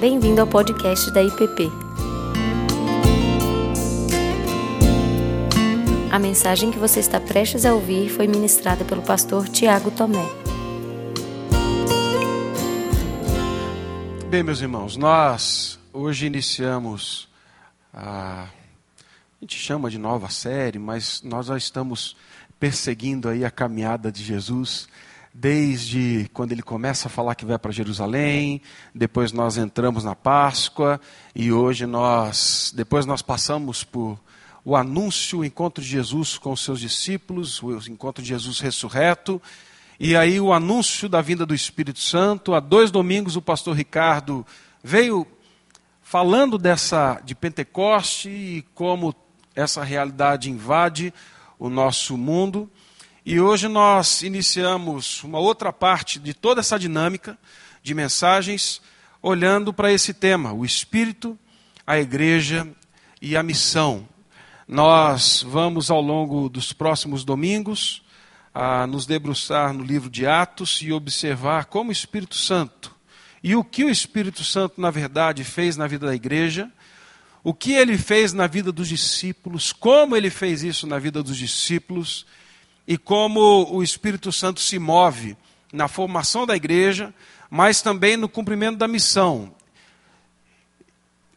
Bem-vindo ao podcast da IPP. A mensagem que você está prestes a ouvir foi ministrada pelo pastor Tiago Tomé. Bem, meus irmãos, nós hoje iniciamos a. A gente chama de nova série, mas nós já estamos perseguindo aí a caminhada de Jesus desde quando ele começa a falar que vai para Jerusalém, depois nós entramos na Páscoa e hoje nós, depois nós passamos por o anúncio, o encontro de Jesus com os seus discípulos, o encontro de Jesus ressurreto, e aí o anúncio da vinda do Espírito Santo. Há dois domingos o pastor Ricardo veio falando dessa de Pentecoste e como essa realidade invade o nosso mundo. E hoje nós iniciamos uma outra parte de toda essa dinâmica de mensagens, olhando para esse tema: o Espírito, a Igreja e a missão. Nós vamos, ao longo dos próximos domingos, a nos debruçar no livro de Atos e observar como o Espírito Santo e o que o Espírito Santo, na verdade, fez na vida da igreja, o que ele fez na vida dos discípulos, como ele fez isso na vida dos discípulos e como o Espírito Santo se move na formação da igreja, mas também no cumprimento da missão.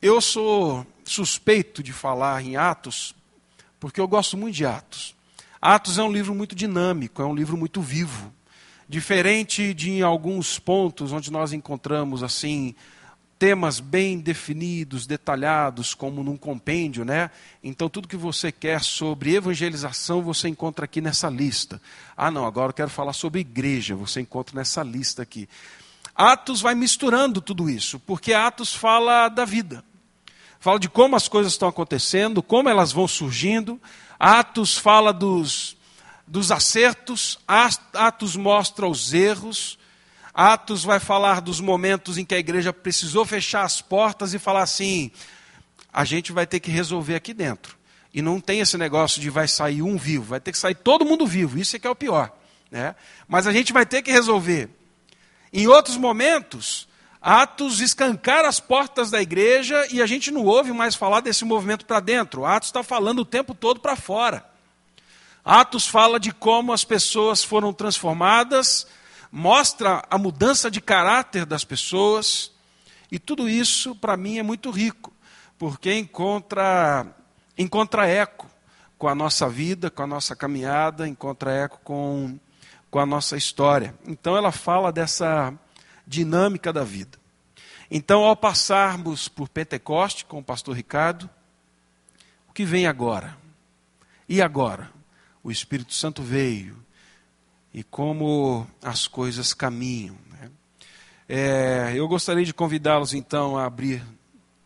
Eu sou suspeito de falar em Atos, porque eu gosto muito de Atos. Atos é um livro muito dinâmico, é um livro muito vivo. Diferente de alguns pontos onde nós encontramos assim temas bem definidos, detalhados, como num compêndio, né? Então tudo que você quer sobre evangelização você encontra aqui nessa lista. Ah, não, agora eu quero falar sobre igreja, você encontra nessa lista aqui. Atos vai misturando tudo isso, porque Atos fala da vida. Fala de como as coisas estão acontecendo, como elas vão surgindo. Atos fala dos, dos acertos, Atos mostra os erros, Atos vai falar dos momentos em que a igreja precisou fechar as portas e falar assim: a gente vai ter que resolver aqui dentro. E não tem esse negócio de vai sair um vivo, vai ter que sair todo mundo vivo, isso é que é o pior. Né? Mas a gente vai ter que resolver. Em outros momentos, Atos escancar as portas da igreja e a gente não ouve mais falar desse movimento para dentro. Atos está falando o tempo todo para fora. Atos fala de como as pessoas foram transformadas mostra a mudança de caráter das pessoas, e tudo isso, para mim, é muito rico, porque encontra, encontra eco com a nossa vida, com a nossa caminhada, encontra eco com, com a nossa história. Então, ela fala dessa dinâmica da vida. Então, ao passarmos por Pentecoste com o pastor Ricardo, o que vem agora? E agora? O Espírito Santo veio, e como as coisas caminham. Né? É, eu gostaria de convidá-los então a abrir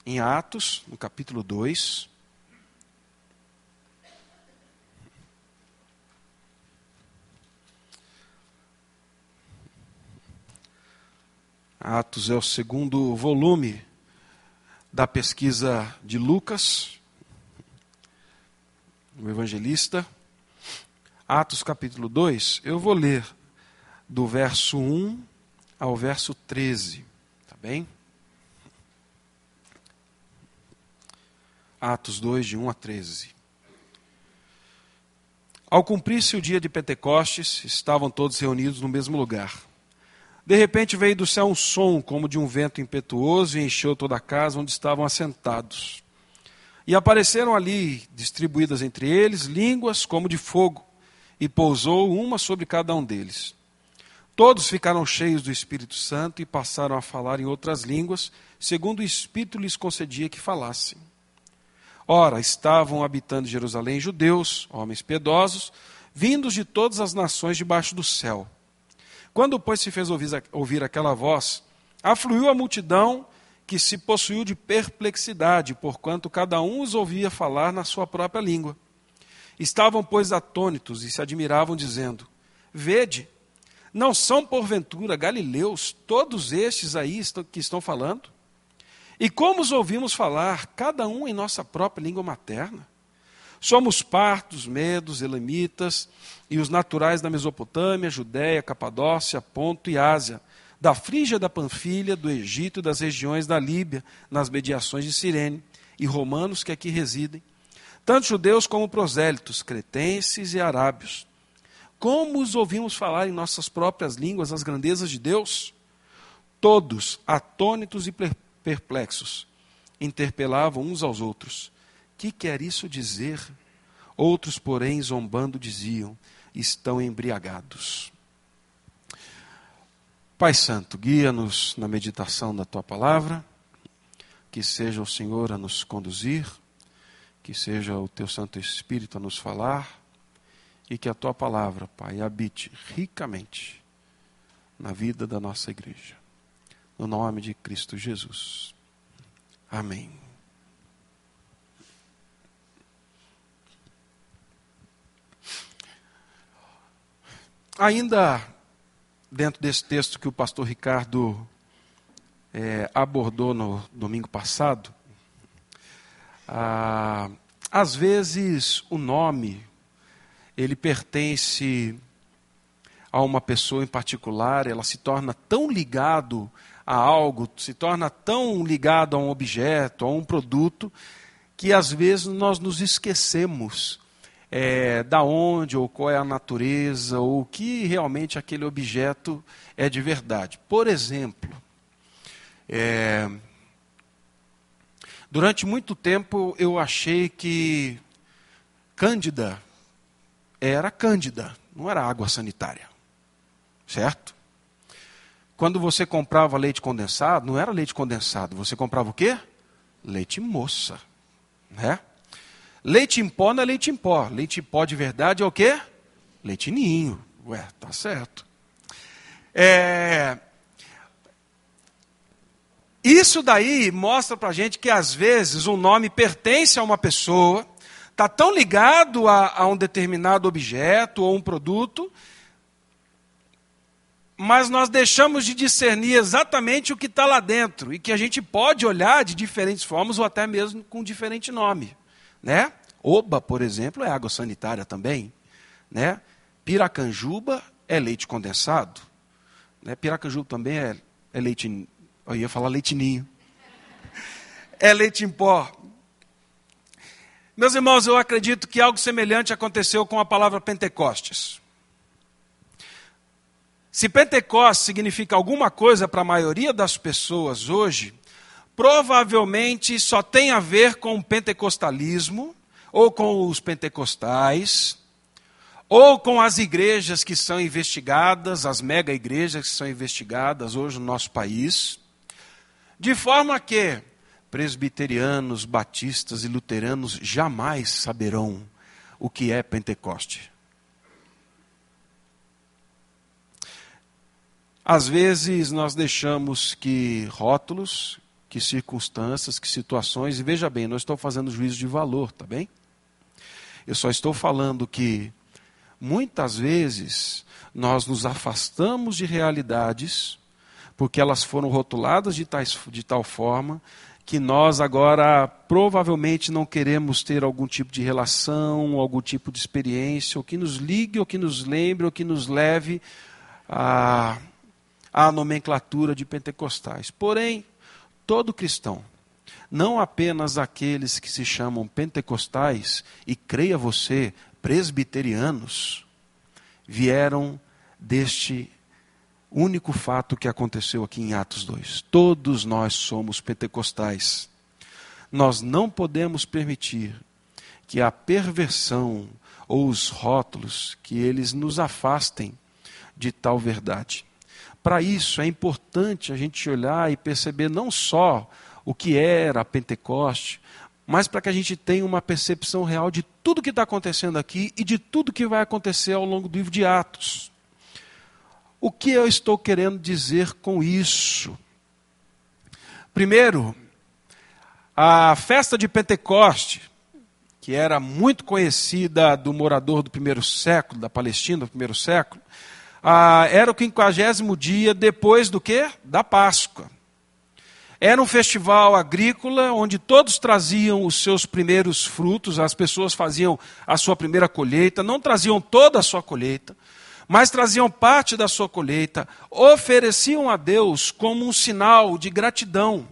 em Atos, no capítulo 2. Atos é o segundo volume da pesquisa de Lucas, o evangelista. Atos capítulo 2, eu vou ler do verso 1 ao verso 13, tá bem? Atos 2, de 1 a 13. Ao cumprir-se o dia de Pentecostes, estavam todos reunidos no mesmo lugar. De repente veio do céu um som como de um vento impetuoso e encheu toda a casa onde estavam assentados. E apareceram ali, distribuídas entre eles, línguas como de fogo e pousou uma sobre cada um deles. Todos ficaram cheios do Espírito Santo e passaram a falar em outras línguas, segundo o Espírito lhes concedia que falassem. Ora, estavam habitando Jerusalém judeus, homens piedosos, vindos de todas as nações debaixo do céu. Quando, pois, se fez ouvir aquela voz, afluiu a multidão que se possuiu de perplexidade, porquanto cada um os ouvia falar na sua própria língua. Estavam, pois, atônitos e se admiravam, dizendo: Vede, não são porventura galileus todos estes aí que estão falando? E como os ouvimos falar, cada um em nossa própria língua materna? Somos partos, medos, elamitas e os naturais da Mesopotâmia, Judéia, Capadócia, Ponto e Ásia, da Frígia da Panfilha, do Egito e das regiões da Líbia, nas mediações de Cirene, e romanos que aqui residem, tanto judeus como prosélitos, cretenses e arábios. Como os ouvimos falar em nossas próprias línguas as grandezas de Deus? Todos, atônitos e perplexos, interpelavam uns aos outros: Que quer isso dizer? Outros, porém, zombando, diziam: Estão embriagados. Pai Santo, guia-nos na meditação da tua palavra, que seja o Senhor a nos conduzir, que seja o teu Santo Espírito a nos falar e que a tua palavra, Pai, habite ricamente na vida da nossa igreja. No nome de Cristo Jesus. Amém. Ainda dentro desse texto que o pastor Ricardo é, abordou no domingo passado, ah, às vezes o nome ele pertence a uma pessoa em particular, ela se torna tão ligado a algo, se torna tão ligado a um objeto, a um produto, que às vezes nós nos esquecemos é, da onde ou qual é a natureza ou o que realmente aquele objeto é de verdade. Por exemplo, é, durante muito tempo eu achei que Cândida era Cândida, não era água sanitária, certo? Quando você comprava leite condensado, não era leite condensado, você comprava o quê? Leite moça, né? Leite em pó não é leite em pó. Leite em pó de verdade é o quê? Leite ninho. Ué, tá certo. É... Isso daí mostra para a gente que às vezes um nome pertence a uma pessoa, está tão ligado a, a um determinado objeto ou um produto, mas nós deixamos de discernir exatamente o que está lá dentro e que a gente pode olhar de diferentes formas ou até mesmo com diferente nome. Né? Oba, por exemplo, é água sanitária também. Né? Piracanjuba é leite condensado. Né? Piracanjuba também é, é leite. Eu ia falar leitinho. É leite em pó. Meus irmãos, eu acredito que algo semelhante aconteceu com a palavra Pentecostes. Se Pentecostes significa alguma coisa para a maioria das pessoas hoje, provavelmente só tem a ver com o pentecostalismo, ou com os pentecostais, ou com as igrejas que são investigadas, as mega igrejas que são investigadas hoje no nosso país, de forma que presbiterianos, batistas e luteranos jamais saberão o que é Pentecoste. Às vezes nós deixamos que rótulos, que circunstâncias, que situações, e veja bem, não estou fazendo juízo de valor, tá bem? Eu só estou falando que muitas vezes nós nos afastamos de realidades porque elas foram rotuladas de, tais, de tal forma que nós agora provavelmente não queremos ter algum tipo de relação, algum tipo de experiência, ou que nos ligue, ou que nos lembre, ou que nos leve à, à nomenclatura de pentecostais. Porém, todo cristão, não apenas aqueles que se chamam pentecostais e creia você, presbiterianos, vieram deste único fato que aconteceu aqui em Atos 2. Todos nós somos pentecostais. Nós não podemos permitir que a perversão ou os rótulos que eles nos afastem de tal verdade. Para isso é importante a gente olhar e perceber não só o que era a Pentecoste, mas para que a gente tenha uma percepção real de tudo que está acontecendo aqui e de tudo que vai acontecer ao longo do livro de Atos. O que eu estou querendo dizer com isso? Primeiro, a festa de Pentecoste, que era muito conhecida do morador do primeiro século, da Palestina do primeiro século, ah, era o quinquagésimo dia depois do que? Da Páscoa. Era um festival agrícola onde todos traziam os seus primeiros frutos, as pessoas faziam a sua primeira colheita, não traziam toda a sua colheita, mas traziam parte da sua colheita, ofereciam a Deus como um sinal de gratidão.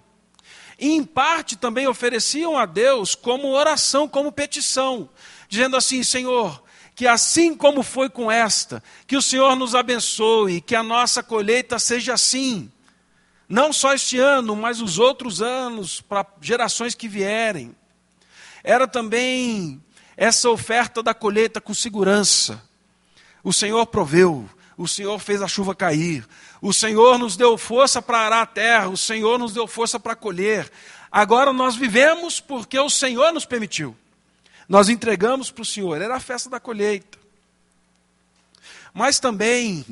E, em parte, também ofereciam a Deus como oração, como petição, dizendo assim: Senhor, que assim como foi com esta, que o Senhor nos abençoe, que a nossa colheita seja assim. Não só este ano, mas os outros anos, para gerações que vierem. Era também essa oferta da colheita com segurança. O Senhor proveu, o Senhor fez a chuva cair, o Senhor nos deu força para arar a terra, o Senhor nos deu força para colher. Agora nós vivemos porque o Senhor nos permitiu. Nós entregamos para o Senhor, era a festa da colheita. Mas também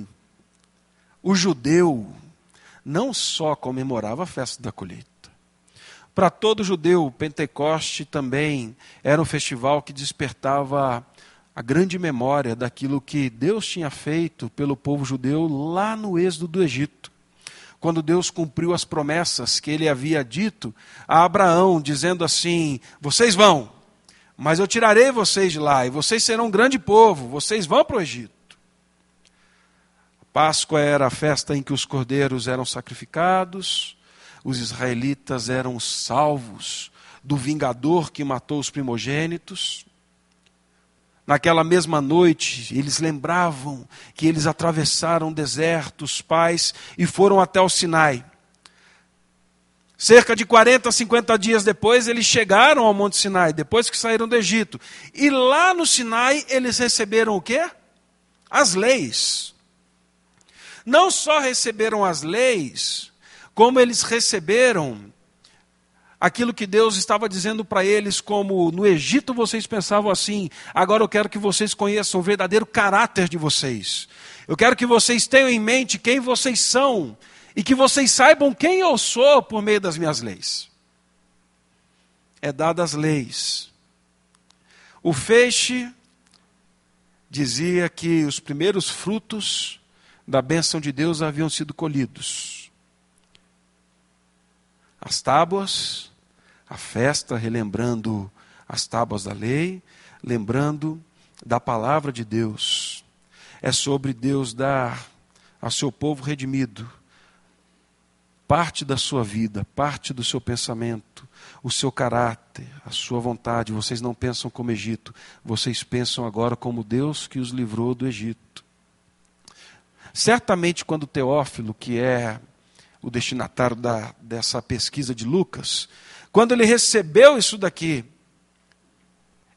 o judeu não só comemorava a festa da colheita. Para todo judeu, Pentecoste também era um festival que despertava a grande memória daquilo que Deus tinha feito pelo povo judeu lá no êxodo do Egito. Quando Deus cumpriu as promessas que ele havia dito a Abraão, dizendo assim: Vocês vão, mas eu tirarei vocês de lá, e vocês serão um grande povo, vocês vão para o Egito. Páscoa era a festa em que os cordeiros eram sacrificados, os israelitas eram salvos do vingador que matou os primogênitos. Naquela mesma noite, eles lembravam que eles atravessaram desertos, pais, e foram até o Sinai. Cerca de 40, 50 dias depois, eles chegaram ao Monte Sinai, depois que saíram do Egito. E lá no Sinai, eles receberam o quê? As leis. Não só receberam as leis, como eles receberam aquilo que Deus estava dizendo para eles, como no Egito vocês pensavam assim, agora eu quero que vocês conheçam o verdadeiro caráter de vocês. Eu quero que vocês tenham em mente quem vocês são e que vocês saibam quem eu sou por meio das minhas leis. É dadas leis. O feixe dizia que os primeiros frutos da bênção de Deus haviam sido colhidos. As tábuas a festa, relembrando as tábuas da lei, lembrando da palavra de Deus. É sobre Deus dar ao seu povo redimido parte da sua vida, parte do seu pensamento, o seu caráter, a sua vontade. Vocês não pensam como Egito, vocês pensam agora como Deus que os livrou do Egito. Certamente, quando Teófilo, que é o destinatário da, dessa pesquisa de Lucas, quando ele recebeu isso daqui,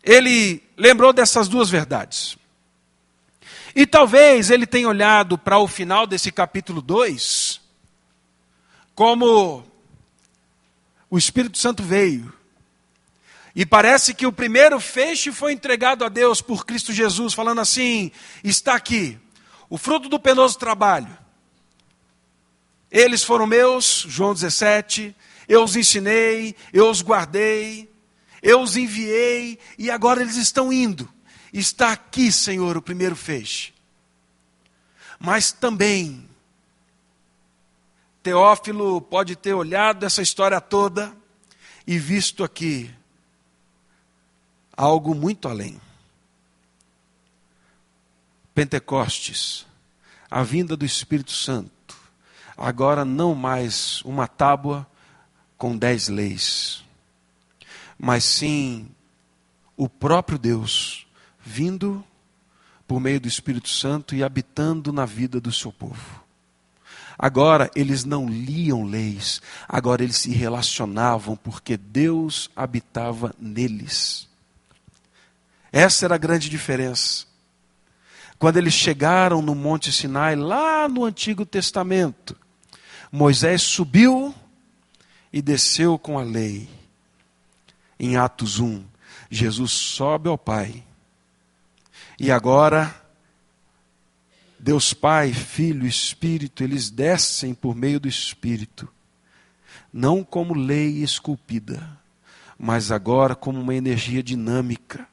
ele lembrou dessas duas verdades. E talvez ele tenha olhado para o final desse capítulo 2, como o Espírito Santo veio. E parece que o primeiro feixe foi entregado a Deus por Cristo Jesus, falando assim: está aqui, o fruto do penoso trabalho. Eles foram meus, João 17, eu os ensinei, eu os guardei, eu os enviei e agora eles estão indo. Está aqui, Senhor, o primeiro feixe. Mas também, Teófilo pode ter olhado essa história toda e visto aqui algo muito além. Pentecostes, a vinda do Espírito Santo, agora não mais uma tábua com dez leis, mas sim o próprio Deus vindo por meio do Espírito Santo e habitando na vida do seu povo. Agora eles não liam leis, agora eles se relacionavam porque Deus habitava neles. Essa era a grande diferença. Quando eles chegaram no Monte Sinai, lá no Antigo Testamento, Moisés subiu e desceu com a lei. Em Atos 1, Jesus sobe ao Pai. E agora, Deus Pai, Filho, Espírito, eles descem por meio do Espírito, não como lei esculpida, mas agora como uma energia dinâmica,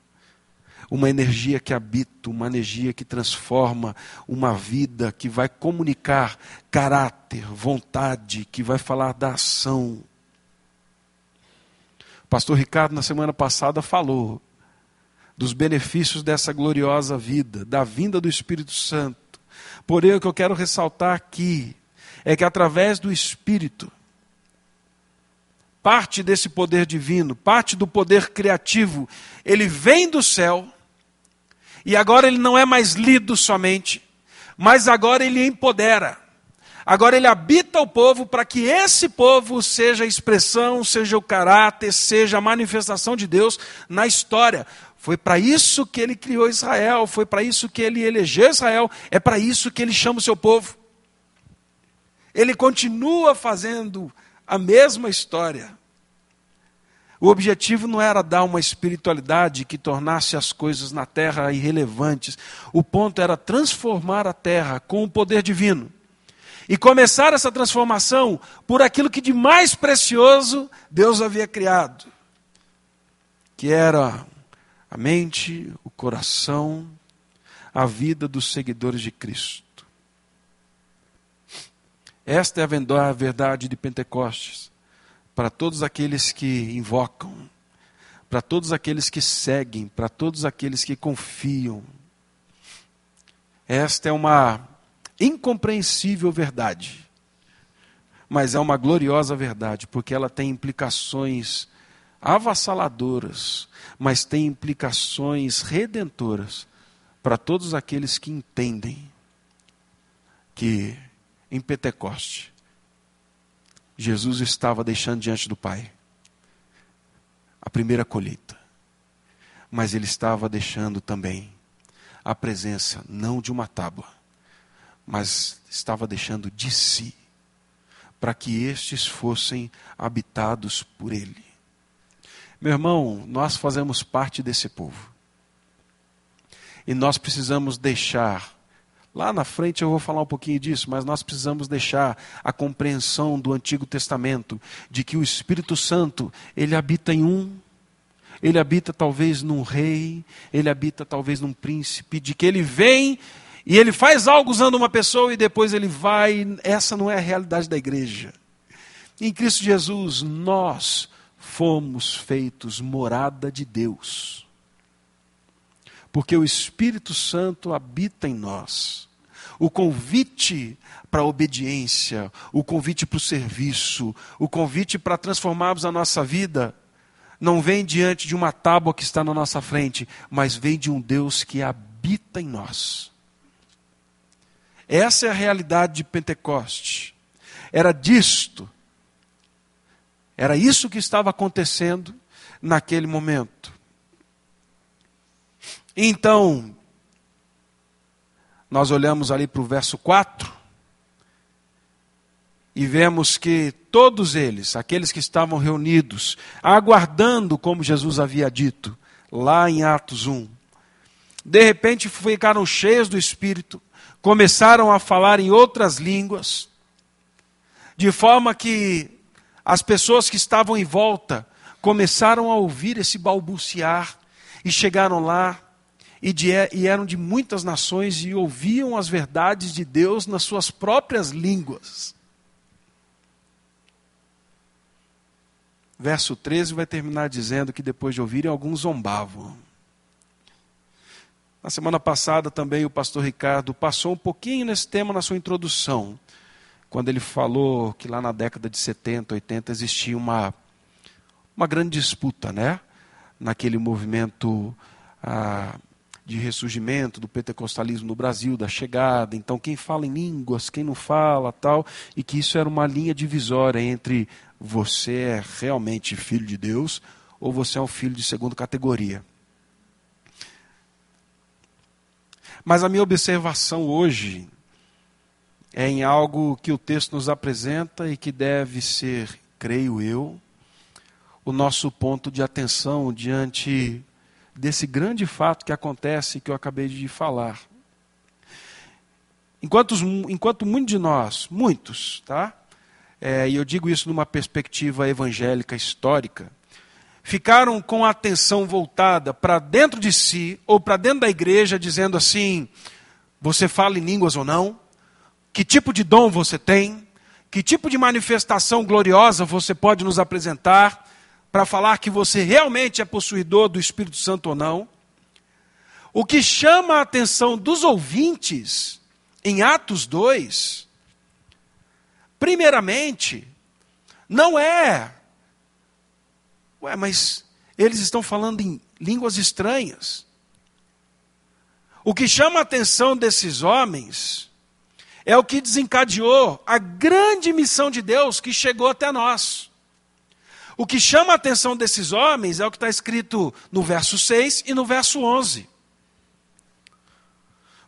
uma energia que habita, uma energia que transforma, uma vida que vai comunicar caráter, vontade, que vai falar da ação pastor Ricardo, na semana passada, falou dos benefícios dessa gloriosa vida, da vinda do Espírito Santo, Porém, o que eu quero ressaltar aqui é que através do Espírito, parte desse poder divino, parte do poder criativo, ele vem do céu, e agora ele não é mais lido somente, mas agora ele empodera. Agora ele habita o povo para que esse povo seja a expressão, seja o caráter, seja a manifestação de Deus na história. Foi para isso que ele criou Israel, foi para isso que ele elegeu Israel, é para isso que ele chama o seu povo. Ele continua fazendo a mesma história. O objetivo não era dar uma espiritualidade que tornasse as coisas na terra irrelevantes. O ponto era transformar a terra com o poder divino. E começar essa transformação por aquilo que de mais precioso Deus havia criado, que era a mente, o coração, a vida dos seguidores de Cristo. Esta é a verdade de Pentecostes para todos aqueles que invocam, para todos aqueles que seguem, para todos aqueles que confiam. Esta é uma incompreensível verdade, mas é uma gloriosa verdade, porque ela tem implicações avassaladoras, mas tem implicações redentoras para todos aqueles que entendem que em Pentecoste, Jesus estava deixando diante do Pai a primeira colheita, mas ele estava deixando também a presença não de uma tábua, mas estava deixando de si, para que estes fossem habitados por ele. Meu irmão, nós fazemos parte desse povo. E nós precisamos deixar Lá na frente eu vou falar um pouquinho disso, mas nós precisamos deixar a compreensão do Antigo Testamento de que o Espírito Santo, ele habita em um, ele habita talvez num rei, ele habita talvez num príncipe, de que ele vem e ele faz algo usando uma pessoa e depois ele vai. Essa não é a realidade da igreja. Em Cristo Jesus, nós fomos feitos morada de Deus porque o Espírito Santo habita em nós. O convite para a obediência, o convite para o serviço, o convite para transformarmos a nossa vida, não vem diante de uma tábua que está na nossa frente, mas vem de um Deus que habita em nós. Essa é a realidade de Pentecoste. Era disto, era isso que estava acontecendo naquele momento. Então, nós olhamos ali para o verso 4 e vemos que todos eles, aqueles que estavam reunidos, aguardando como Jesus havia dito, lá em Atos 1, de repente ficaram cheios do Espírito, começaram a falar em outras línguas, de forma que as pessoas que estavam em volta começaram a ouvir esse balbuciar e chegaram lá e, de, e eram de muitas nações e ouviam as verdades de Deus nas suas próprias línguas. Verso 13 vai terminar dizendo que depois de ouvirem, alguns zombavam. Na semana passada também o pastor Ricardo passou um pouquinho nesse tema na sua introdução, quando ele falou que lá na década de 70, 80 existia uma, uma grande disputa, né? Naquele movimento ah, de ressurgimento do pentecostalismo no Brasil, da chegada. Então, quem fala em línguas, quem não fala, tal, e que isso era uma linha divisória entre você é realmente filho de Deus ou você é um filho de segunda categoria. Mas a minha observação hoje é em algo que o texto nos apresenta e que deve ser, creio eu, o nosso ponto de atenção diante desse grande fato que acontece que eu acabei de falar. Enquanto, enquanto muitos de nós, muitos, tá? É, e eu digo isso numa perspectiva evangélica histórica, ficaram com a atenção voltada para dentro de si ou para dentro da igreja, dizendo assim: você fala em línguas ou não? Que tipo de dom você tem? Que tipo de manifestação gloriosa você pode nos apresentar? para falar que você realmente é possuidor do Espírito Santo ou não. O que chama a atenção dos ouvintes em Atos 2, primeiramente, não é. Ué, mas eles estão falando em línguas estranhas. O que chama a atenção desses homens é o que desencadeou a grande missão de Deus que chegou até nós. O que chama a atenção desses homens é o que está escrito no verso 6 e no verso 11.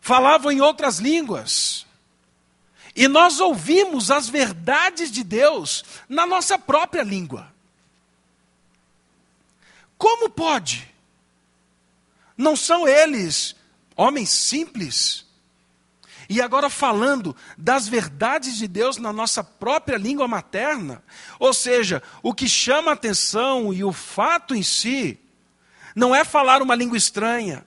Falavam em outras línguas. E nós ouvimos as verdades de Deus na nossa própria língua. Como pode? Não são eles homens simples. E agora falando das verdades de Deus na nossa própria língua materna, ou seja, o que chama a atenção e o fato em si não é falar uma língua estranha.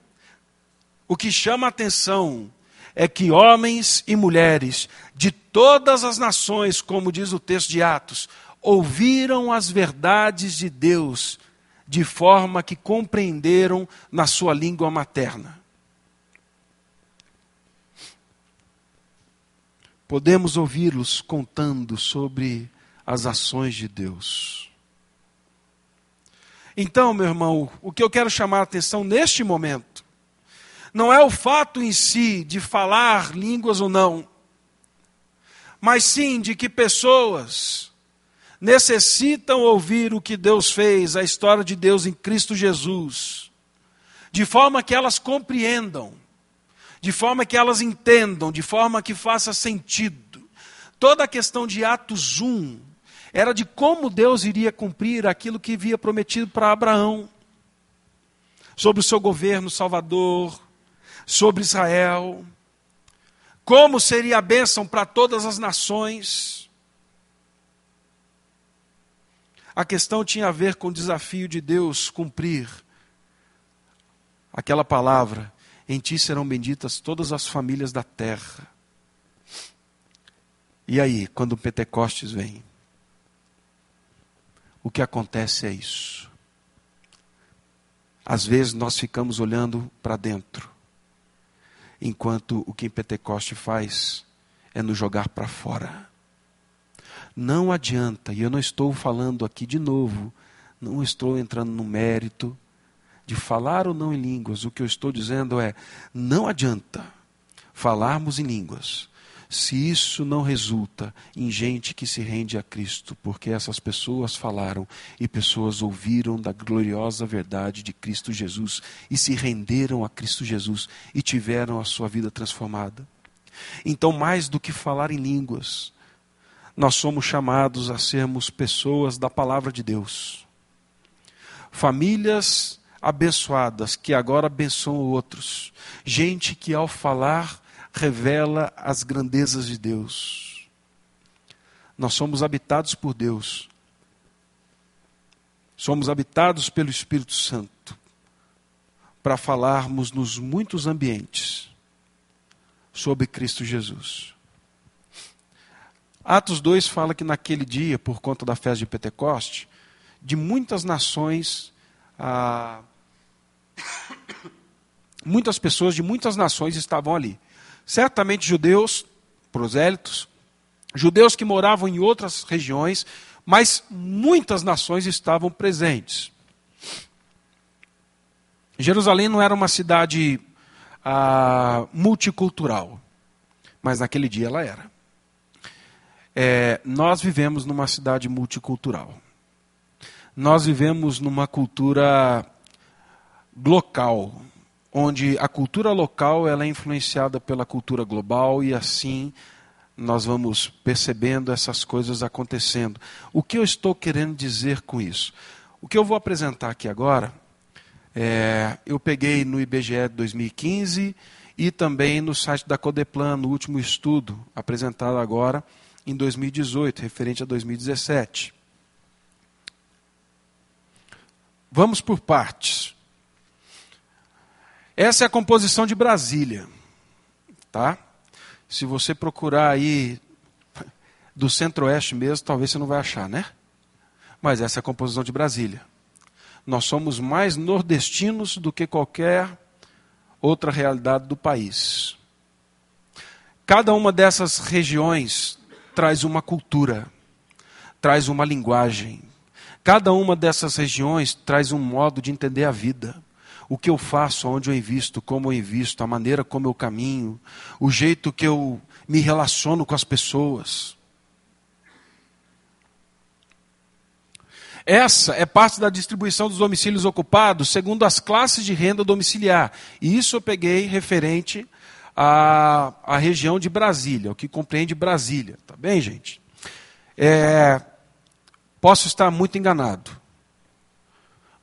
O que chama a atenção é que homens e mulheres de todas as nações, como diz o texto de Atos, ouviram as verdades de Deus de forma que compreenderam na sua língua materna. podemos ouvi-los contando sobre as ações de Deus. Então, meu irmão, o que eu quero chamar a atenção neste momento não é o fato em si de falar línguas ou não, mas sim de que pessoas necessitam ouvir o que Deus fez, a história de Deus em Cristo Jesus, de forma que elas compreendam de forma que elas entendam, de forma que faça sentido. Toda a questão de Atos 1 era de como Deus iria cumprir aquilo que havia prometido para Abraão, sobre o seu governo salvador, sobre Israel, como seria a bênção para todas as nações. A questão tinha a ver com o desafio de Deus cumprir aquela palavra em ti serão benditas todas as famílias da terra. E aí, quando o Pentecostes vem, o que acontece é isso. Às vezes nós ficamos olhando para dentro, enquanto o que em faz é nos jogar para fora. Não adianta, e eu não estou falando aqui de novo, não estou entrando no mérito de falar ou não em línguas, o que eu estou dizendo é: não adianta falarmos em línguas se isso não resulta em gente que se rende a Cristo, porque essas pessoas falaram e pessoas ouviram da gloriosa verdade de Cristo Jesus e se renderam a Cristo Jesus e tiveram a sua vida transformada. Então, mais do que falar em línguas, nós somos chamados a sermos pessoas da palavra de Deus. Famílias abençoadas que agora abençoam outros. Gente que ao falar revela as grandezas de Deus. Nós somos habitados por Deus. Somos habitados pelo Espírito Santo para falarmos nos muitos ambientes sobre Cristo Jesus. Atos 2 fala que naquele dia, por conta da festa de Pentecoste, de muitas nações ah, muitas pessoas de muitas nações estavam ali. Certamente judeus, prosélitos, judeus que moravam em outras regiões, mas muitas nações estavam presentes. Jerusalém não era uma cidade ah, multicultural, mas naquele dia ela era. É, nós vivemos numa cidade multicultural. Nós vivemos numa cultura local, onde a cultura local ela é influenciada pela cultura global e assim nós vamos percebendo essas coisas acontecendo. O que eu estou querendo dizer com isso? O que eu vou apresentar aqui agora, é, eu peguei no IBGE 2015 e também no site da Codeplan, no último estudo apresentado agora em 2018, referente a 2017. Vamos por partes. Essa é a composição de Brasília, tá? Se você procurar aí do centro-oeste mesmo, talvez você não vai achar, né? Mas essa é a composição de Brasília. Nós somos mais nordestinos do que qualquer outra realidade do país. Cada uma dessas regiões traz uma cultura, traz uma linguagem. Cada uma dessas regiões traz um modo de entender a vida. O que eu faço, onde eu invisto, como eu invisto, a maneira como eu caminho, o jeito que eu me relaciono com as pessoas. Essa é parte da distribuição dos domicílios ocupados segundo as classes de renda domiciliar. E isso eu peguei referente à, à região de Brasília, o que compreende Brasília. Tá bem, gente? É, posso estar muito enganado.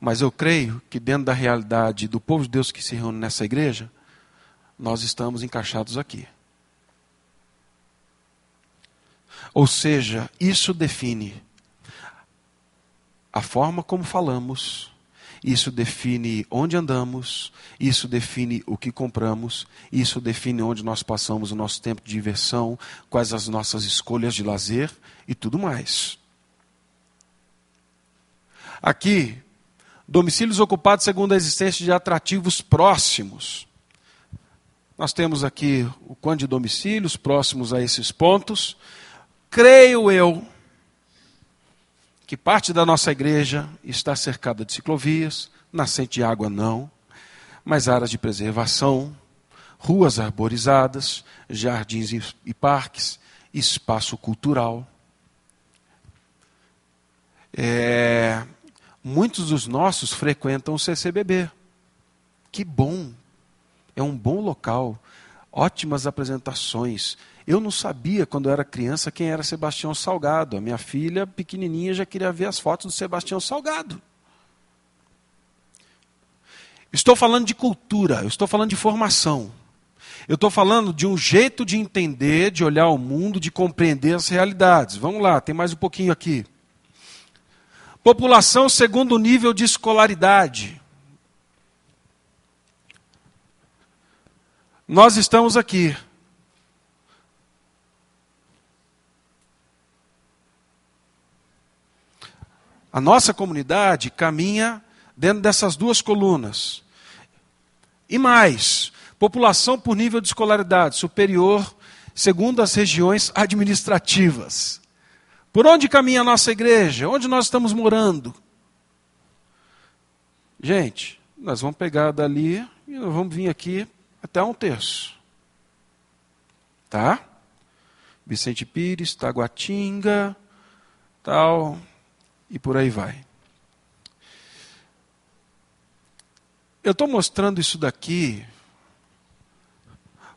Mas eu creio que dentro da realidade do povo de Deus que se reúne nessa igreja, nós estamos encaixados aqui. Ou seja, isso define a forma como falamos, isso define onde andamos, isso define o que compramos, isso define onde nós passamos o nosso tempo de diversão, quais as nossas escolhas de lazer e tudo mais. Aqui, domicílios ocupados segundo a existência de atrativos próximos. Nós temos aqui o quanto de domicílios próximos a esses pontos. Creio eu que parte da nossa igreja está cercada de ciclovias, nascente de água não, mas áreas de preservação, ruas arborizadas, jardins e parques, espaço cultural. É, muitos dos nossos frequentam o CCBB. Que bom! É um bom local, ótimas apresentações, eu não sabia, quando eu era criança, quem era Sebastião Salgado. A minha filha, pequenininha, já queria ver as fotos do Sebastião Salgado. Estou falando de cultura, eu estou falando de formação. Eu estou falando de um jeito de entender, de olhar o mundo, de compreender as realidades. Vamos lá, tem mais um pouquinho aqui. População segundo nível de escolaridade. Nós estamos aqui. A nossa comunidade caminha dentro dessas duas colunas. E mais, população por nível de escolaridade superior, segundo as regiões administrativas. Por onde caminha a nossa igreja? Onde nós estamos morando? Gente, nós vamos pegar dali e nós vamos vir aqui até um terço. Tá? Vicente Pires, Taguatinga, tal, e por aí vai. Eu estou mostrando isso daqui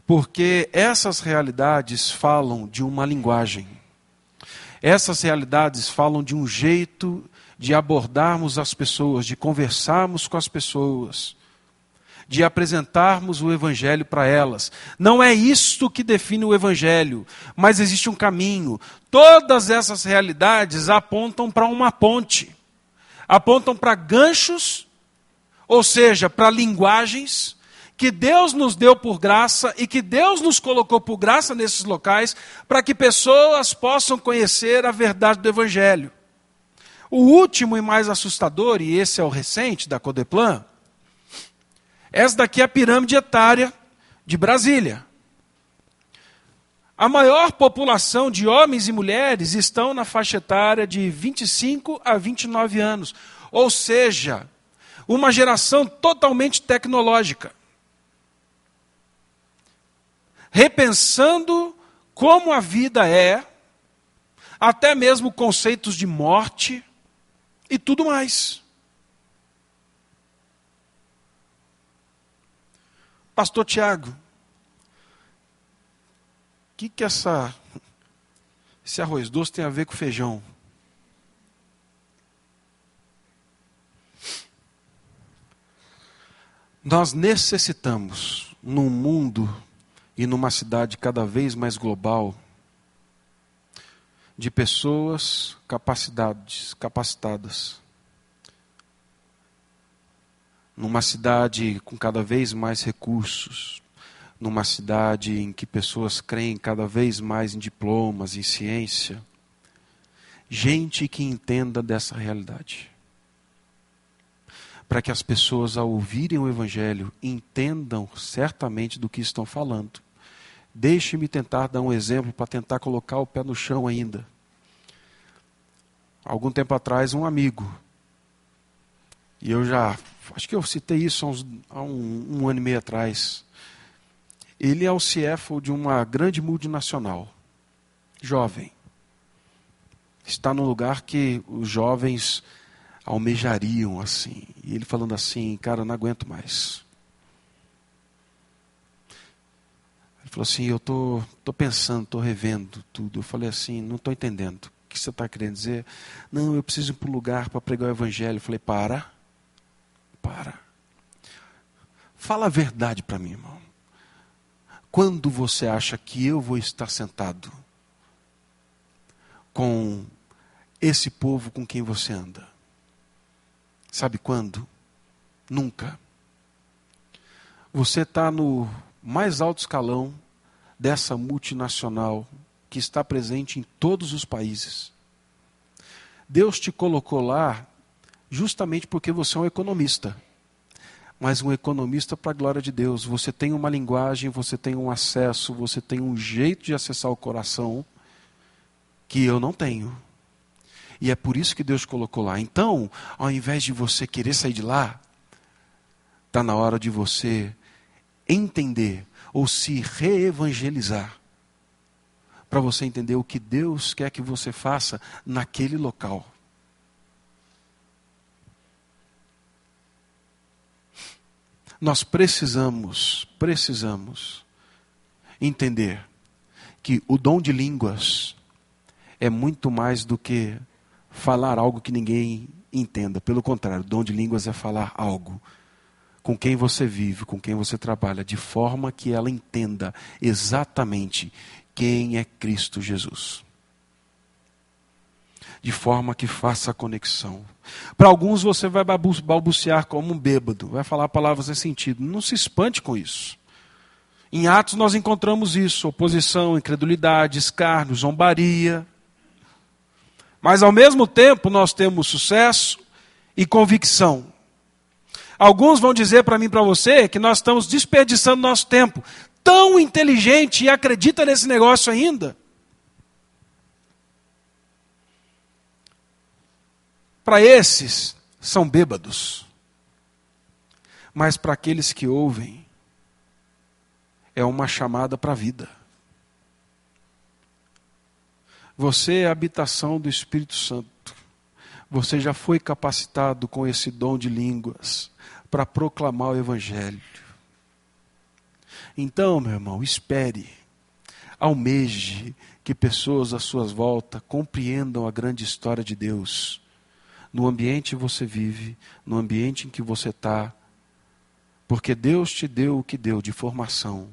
porque essas realidades falam de uma linguagem. Essas realidades falam de um jeito de abordarmos as pessoas, de conversarmos com as pessoas, de apresentarmos o Evangelho para elas. Não é isto que define o Evangelho, mas existe um caminho. Todas essas realidades apontam para uma ponte, apontam para ganchos, ou seja, para linguagens que Deus nos deu por graça e que Deus nos colocou por graça nesses locais para que pessoas possam conhecer a verdade do Evangelho. O último e mais assustador, e esse é o recente da Codeplan, essa daqui é a pirâmide etária de Brasília. A maior população de homens e mulheres estão na faixa etária de 25 a 29 anos. Ou seja, uma geração totalmente tecnológica. Repensando como a vida é, até mesmo conceitos de morte e tudo mais. Pastor Tiago, o que, que essa, esse arroz doce tem a ver com feijão? Nós necessitamos, num mundo e numa cidade cada vez mais global, de pessoas capacidades, capacitadas numa cidade com cada vez mais recursos, numa cidade em que pessoas creem cada vez mais em diplomas, em ciência, gente que entenda dessa realidade. Para que as pessoas, ao ouvirem o Evangelho, entendam certamente do que estão falando. Deixe-me tentar dar um exemplo para tentar colocar o pé no chão ainda. Algum tempo atrás, um amigo, e eu já, acho que eu citei isso há, uns, há um, um ano e meio atrás. Ele é o CFO de uma grande multinacional, jovem. Está num lugar que os jovens almejariam assim. E ele falando assim, cara, não aguento mais. Ele falou assim, eu tô, tô pensando, tô revendo tudo. Eu falei assim, não estou entendendo. O que você está querendo dizer? Não, eu preciso ir para um lugar para pregar o evangelho. Eu falei, para, para. Fala a verdade para mim, irmão. Quando você acha que eu vou estar sentado com esse povo com quem você anda? Sabe quando? Nunca. Você está no mais alto escalão dessa multinacional que está presente em todos os países. Deus te colocou lá justamente porque você é um economista. Mas um economista para a glória de Deus. Você tem uma linguagem, você tem um acesso, você tem um jeito de acessar o coração que eu não tenho. E é por isso que Deus colocou lá. Então, ao invés de você querer sair de lá, está na hora de você entender ou se reevangelizar. Para você entender o que Deus quer que você faça naquele local. Nós precisamos, precisamos entender que o dom de línguas é muito mais do que falar algo que ninguém entenda. Pelo contrário, dom de línguas é falar algo com quem você vive, com quem você trabalha, de forma que ela entenda exatamente quem é Cristo Jesus. De forma que faça a conexão. Para alguns você vai balbuciar como um bêbado, vai falar palavras sem sentido. Não se espante com isso. Em Atos nós encontramos isso: oposição, incredulidade, escárnio, zombaria. Mas ao mesmo tempo nós temos sucesso e convicção. Alguns vão dizer para mim e para você que nós estamos desperdiçando nosso tempo. Tão inteligente e acredita nesse negócio ainda. Para esses, são bêbados. Mas para aqueles que ouvem, é uma chamada para a vida. Você é a habitação do Espírito Santo. Você já foi capacitado com esse dom de línguas para proclamar o Evangelho. Então, meu irmão, espere, almeje que pessoas à sua volta compreendam a grande história de Deus. No ambiente que você vive, no ambiente em que você está, porque Deus te deu o que deu de formação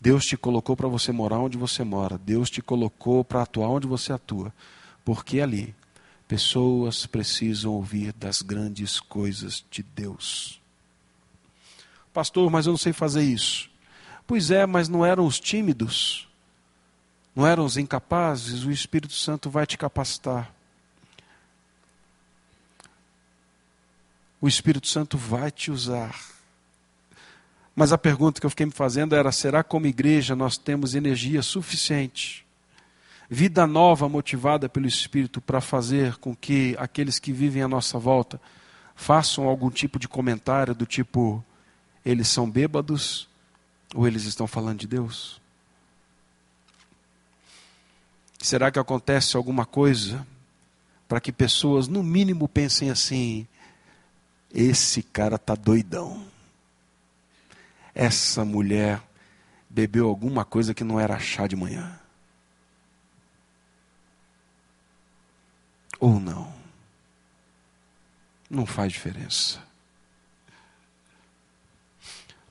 Deus te colocou para você morar onde você mora. Deus te colocou para atuar onde você atua. Porque ali, pessoas precisam ouvir das grandes coisas de Deus. Pastor, mas eu não sei fazer isso. Pois é, mas não eram os tímidos, não eram os incapazes. O Espírito Santo vai te capacitar. O Espírito Santo vai te usar. Mas a pergunta que eu fiquei me fazendo era: será como igreja nós temos energia suficiente, vida nova motivada pelo Espírito para fazer com que aqueles que vivem à nossa volta façam algum tipo de comentário do tipo: eles são bêbados ou eles estão falando de Deus? Será que acontece alguma coisa para que pessoas, no mínimo, pensem assim: esse cara está doidão? essa mulher bebeu alguma coisa que não era chá de manhã. Ou não. Não faz diferença.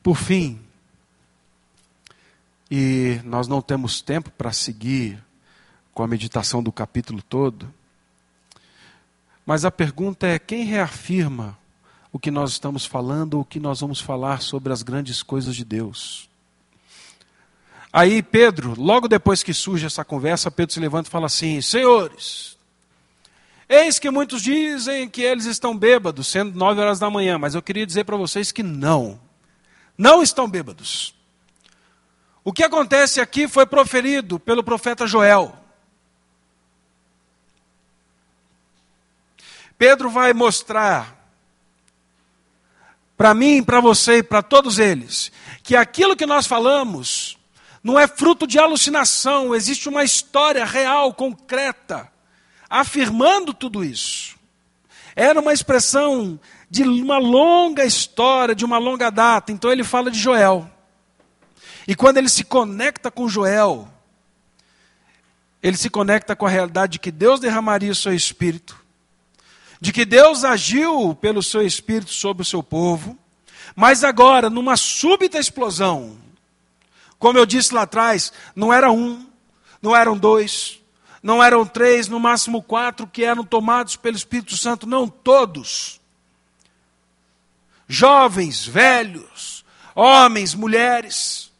Por fim, e nós não temos tempo para seguir com a meditação do capítulo todo, mas a pergunta é: quem reafirma o que nós estamos falando o que nós vamos falar sobre as grandes coisas de Deus. Aí Pedro, logo depois que surge essa conversa, Pedro se levanta e fala assim: Senhores, eis que muitos dizem que eles estão bêbados, sendo nove horas da manhã, mas eu queria dizer para vocês que não, não estão bêbados. O que acontece aqui foi proferido pelo profeta Joel. Pedro vai mostrar para mim, para você e para todos eles, que aquilo que nós falamos não é fruto de alucinação, existe uma história real, concreta, afirmando tudo isso. Era uma expressão de uma longa história, de uma longa data. Então ele fala de Joel. E quando ele se conecta com Joel, ele se conecta com a realidade de que Deus derramaria o seu espírito de que Deus agiu pelo seu espírito sobre o seu povo, mas agora, numa súbita explosão, como eu disse lá atrás, não era um, não eram dois, não eram três, no máximo quatro que eram tomados pelo Espírito Santo, não todos. Jovens, velhos, homens, mulheres.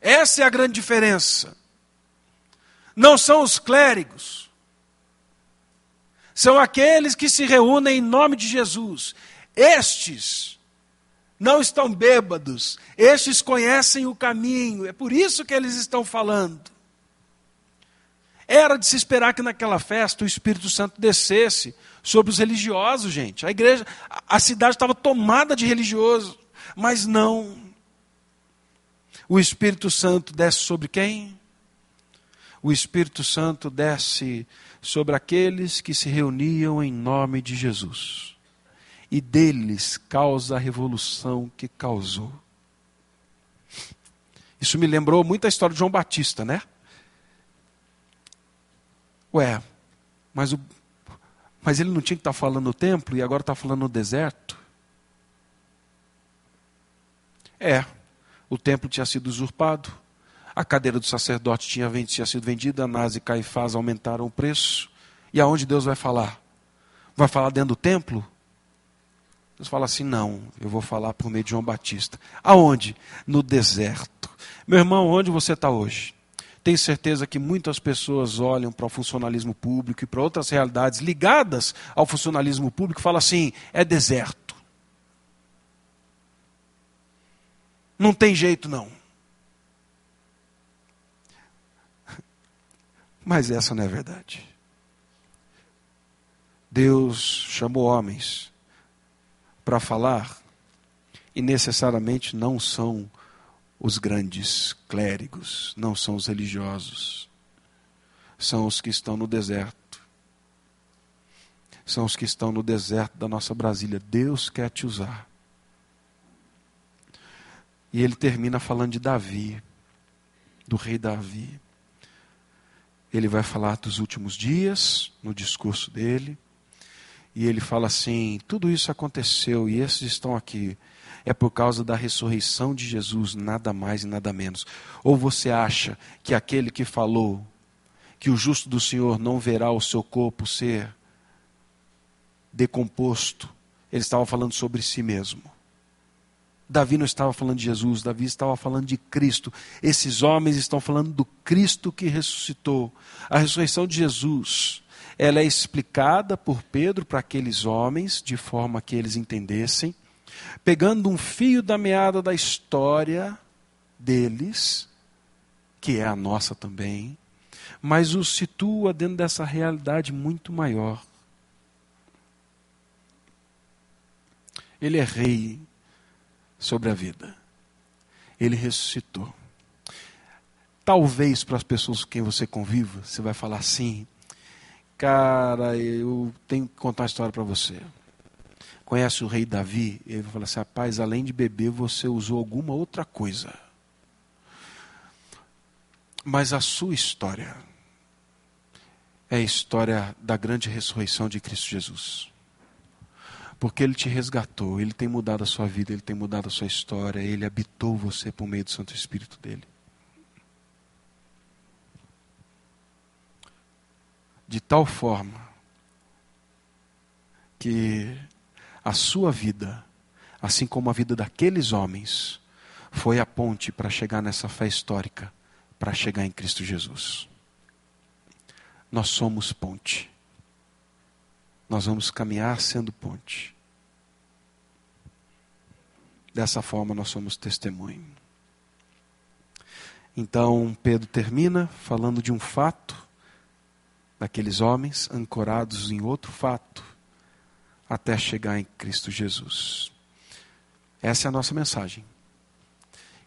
Essa é a grande diferença. Não são os clérigos, são aqueles que se reúnem em nome de Jesus. Estes não estão bêbados, estes conhecem o caminho, é por isso que eles estão falando. Era de se esperar que naquela festa o Espírito Santo descesse sobre os religiosos, gente. A igreja, a cidade estava tomada de religioso, mas não. O Espírito Santo desce sobre quem? O Espírito Santo desce sobre aqueles que se reuniam em nome de Jesus. E deles causa a revolução que causou. Isso me lembrou muito a história de João Batista, né? Ué, mas, o, mas ele não tinha que estar falando no templo e agora está falando no deserto? É, o templo tinha sido usurpado, a cadeira do sacerdote tinha, tinha sido vendida, Anás e Caifás aumentaram o preço. E aonde Deus vai falar? Vai falar dentro do templo? Deus fala assim: não, eu vou falar por meio de João Batista. Aonde? No deserto. Meu irmão, onde você está hoje? Tenho certeza que muitas pessoas olham para o funcionalismo público e para outras realidades ligadas ao funcionalismo público e falam assim: é deserto. Não tem jeito não. Mas essa não é verdade. Deus chamou homens para falar e necessariamente não são os grandes clérigos, não são os religiosos, são os que estão no deserto. São os que estão no deserto da nossa Brasília. Deus quer te usar. E ele termina falando de Davi, do rei Davi. Ele vai falar dos últimos dias, no discurso dele. E ele fala assim: tudo isso aconteceu e esses estão aqui. É por causa da ressurreição de Jesus, nada mais e nada menos. Ou você acha que aquele que falou que o justo do Senhor não verá o seu corpo ser decomposto, ele estava falando sobre si mesmo. Davi não estava falando de Jesus, Davi estava falando de Cristo. Esses homens estão falando do Cristo que ressuscitou. A ressurreição de Jesus, ela é explicada por Pedro para aqueles homens, de forma que eles entendessem, pegando um fio da meada da história deles, que é a nossa também, mas os situa dentro dessa realidade muito maior. Ele é rei sobre a vida. Ele ressuscitou. Talvez para as pessoas com quem você conviva, você vai falar assim: Cara, eu tenho que contar uma história para você. Conhece o rei Davi? Ele vai falar assim: Rapaz, além de beber, você usou alguma outra coisa. Mas a sua história é a história da grande ressurreição de Cristo Jesus porque Ele te resgatou, Ele tem mudado a sua vida, Ele tem mudado a sua história, Ele habitou você por meio do Santo Espírito dele. De tal forma que a sua vida, assim como a vida daqueles homens, foi a ponte para chegar nessa fé histórica, para chegar em Cristo Jesus. Nós somos ponte nós vamos caminhar sendo ponte. Dessa forma, nós somos testemunho. Então Pedro termina falando de um fato, daqueles homens ancorados em outro fato, até chegar em Cristo Jesus. Essa é a nossa mensagem.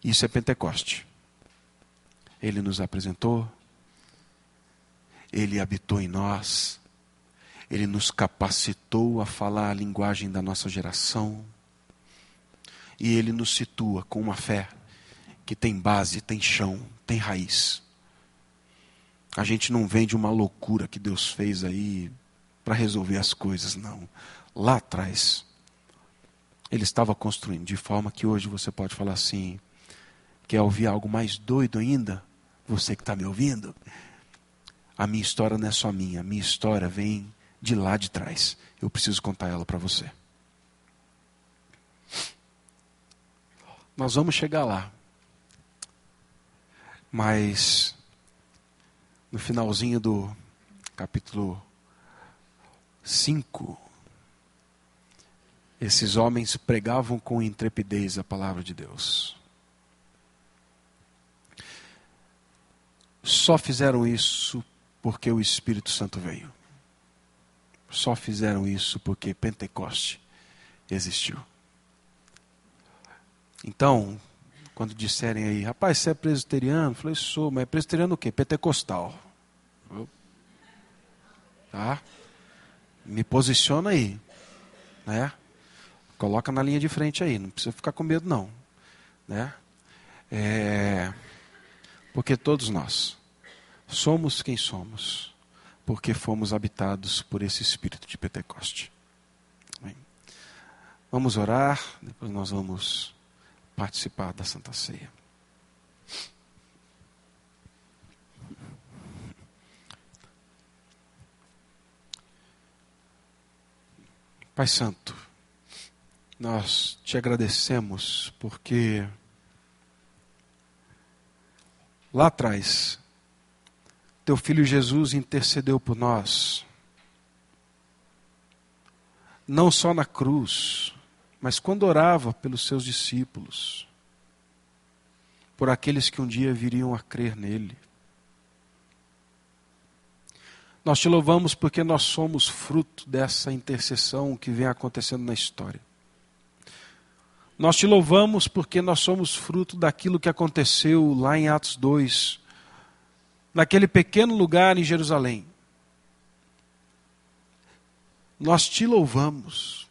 Isso é Pentecoste. Ele nos apresentou, ele habitou em nós, ele nos capacitou a falar a linguagem da nossa geração, e ele nos situa com uma fé que tem base, tem chão, tem raiz. A gente não vende uma loucura que Deus fez aí para resolver as coisas, não. Lá atrás, Ele estava construindo de forma que hoje você pode falar assim: quer ouvir algo mais doido ainda? Você que está me ouvindo? A minha história não é só minha, a minha história vem de lá de trás. Eu preciso contar ela para você. Nós vamos chegar lá. Mas no finalzinho do capítulo 5, esses homens pregavam com intrepidez a palavra de Deus. Só fizeram isso porque o Espírito Santo veio. Só fizeram isso porque Pentecoste existiu. Então, quando disserem aí, rapaz, você é presbiteriano? Eu falei, sou, mas é presbiteriano o quê? Pentecostal. Tá? Me posiciona aí. Né? Coloca na linha de frente aí, não precisa ficar com medo não. Né? É, porque todos nós somos quem somos, porque fomos habitados por esse espírito de Pentecoste. Vamos orar, depois nós vamos participar da Santa Ceia. Pai Santo, nós te agradecemos porque lá atrás, teu filho Jesus intercedeu por nós, não só na cruz, mas quando orava pelos seus discípulos, por aqueles que um dia viriam a crer nele. Nós te louvamos porque nós somos fruto dessa intercessão que vem acontecendo na história. Nós te louvamos porque nós somos fruto daquilo que aconteceu lá em Atos 2, naquele pequeno lugar em Jerusalém. Nós te louvamos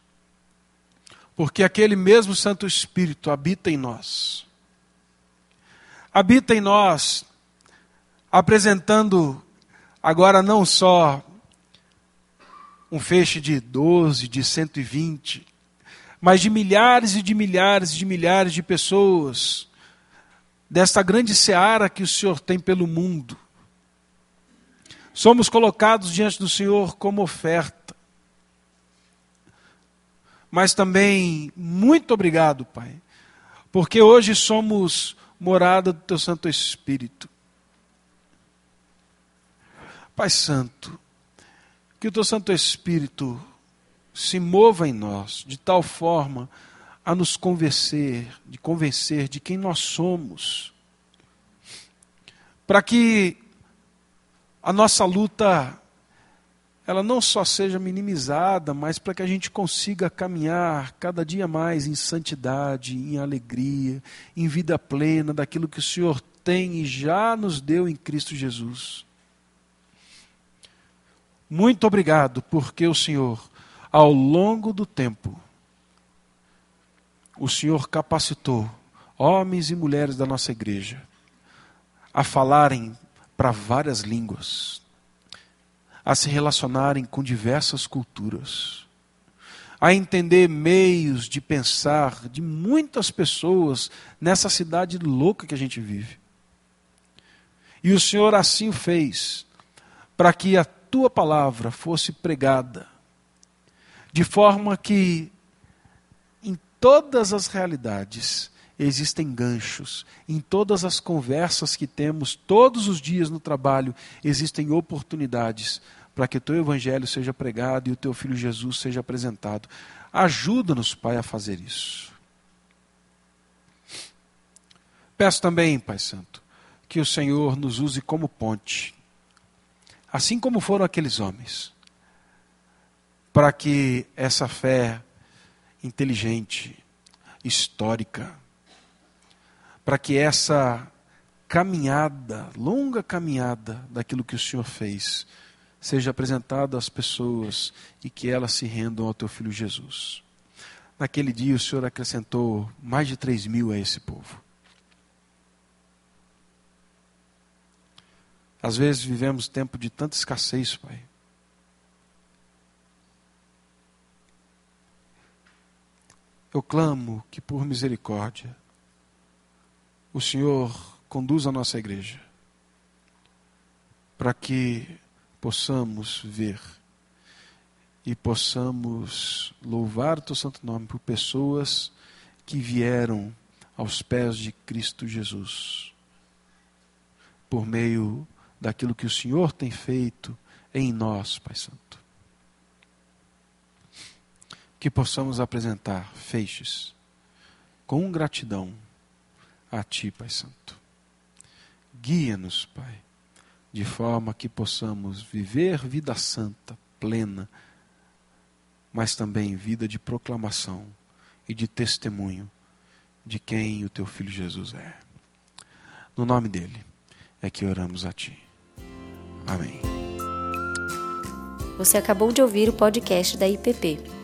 porque aquele mesmo Santo Espírito habita em nós. Habita em nós, apresentando agora não só um feixe de 12, de 120, mas de milhares e de milhares e de milhares de pessoas, desta grande seara que o Senhor tem pelo mundo. Somos colocados diante do Senhor como oferta mas também muito obrigado, Pai, porque hoje somos morada do Teu Santo Espírito. Pai Santo, que o Teu Santo Espírito se mova em nós de tal forma a nos convencer, de convencer de quem nós somos, para que a nossa luta ela não só seja minimizada, mas para que a gente consiga caminhar cada dia mais em santidade, em alegria, em vida plena daquilo que o Senhor tem e já nos deu em Cristo Jesus. Muito obrigado, porque o Senhor, ao longo do tempo, o Senhor capacitou homens e mulheres da nossa igreja a falarem para várias línguas, a se relacionarem com diversas culturas, a entender meios de pensar de muitas pessoas nessa cidade louca que a gente vive. E o Senhor assim o fez, para que a tua palavra fosse pregada, de forma que em todas as realidades existem ganchos. Em todas as conversas que temos todos os dias no trabalho, existem oportunidades para que o teu evangelho seja pregado e o teu filho Jesus seja apresentado. Ajuda-nos, Pai, a fazer isso. Peço também, Pai Santo, que o Senhor nos use como ponte, assim como foram aqueles homens, para que essa fé inteligente, histórica, para que essa caminhada, longa caminhada daquilo que o Senhor fez, seja apresentada às pessoas e que elas se rendam ao teu filho Jesus. Naquele dia o Senhor acrescentou mais de três mil a esse povo. Às vezes vivemos tempo de tanta escassez, Pai. Eu clamo que por misericórdia o Senhor conduza a nossa igreja para que possamos ver e possamos louvar o teu santo nome por pessoas que vieram aos pés de Cristo Jesus por meio daquilo que o Senhor tem feito em nós, Pai Santo. Que possamos apresentar feixes com gratidão a Ti, Pai Santo. Guia-nos, Pai, de forma que possamos viver vida santa, plena, mas também vida de proclamação e de testemunho de quem o Teu Filho Jesus é. No nome dele é que oramos a Ti. Amém. Você acabou de ouvir o podcast da IPP.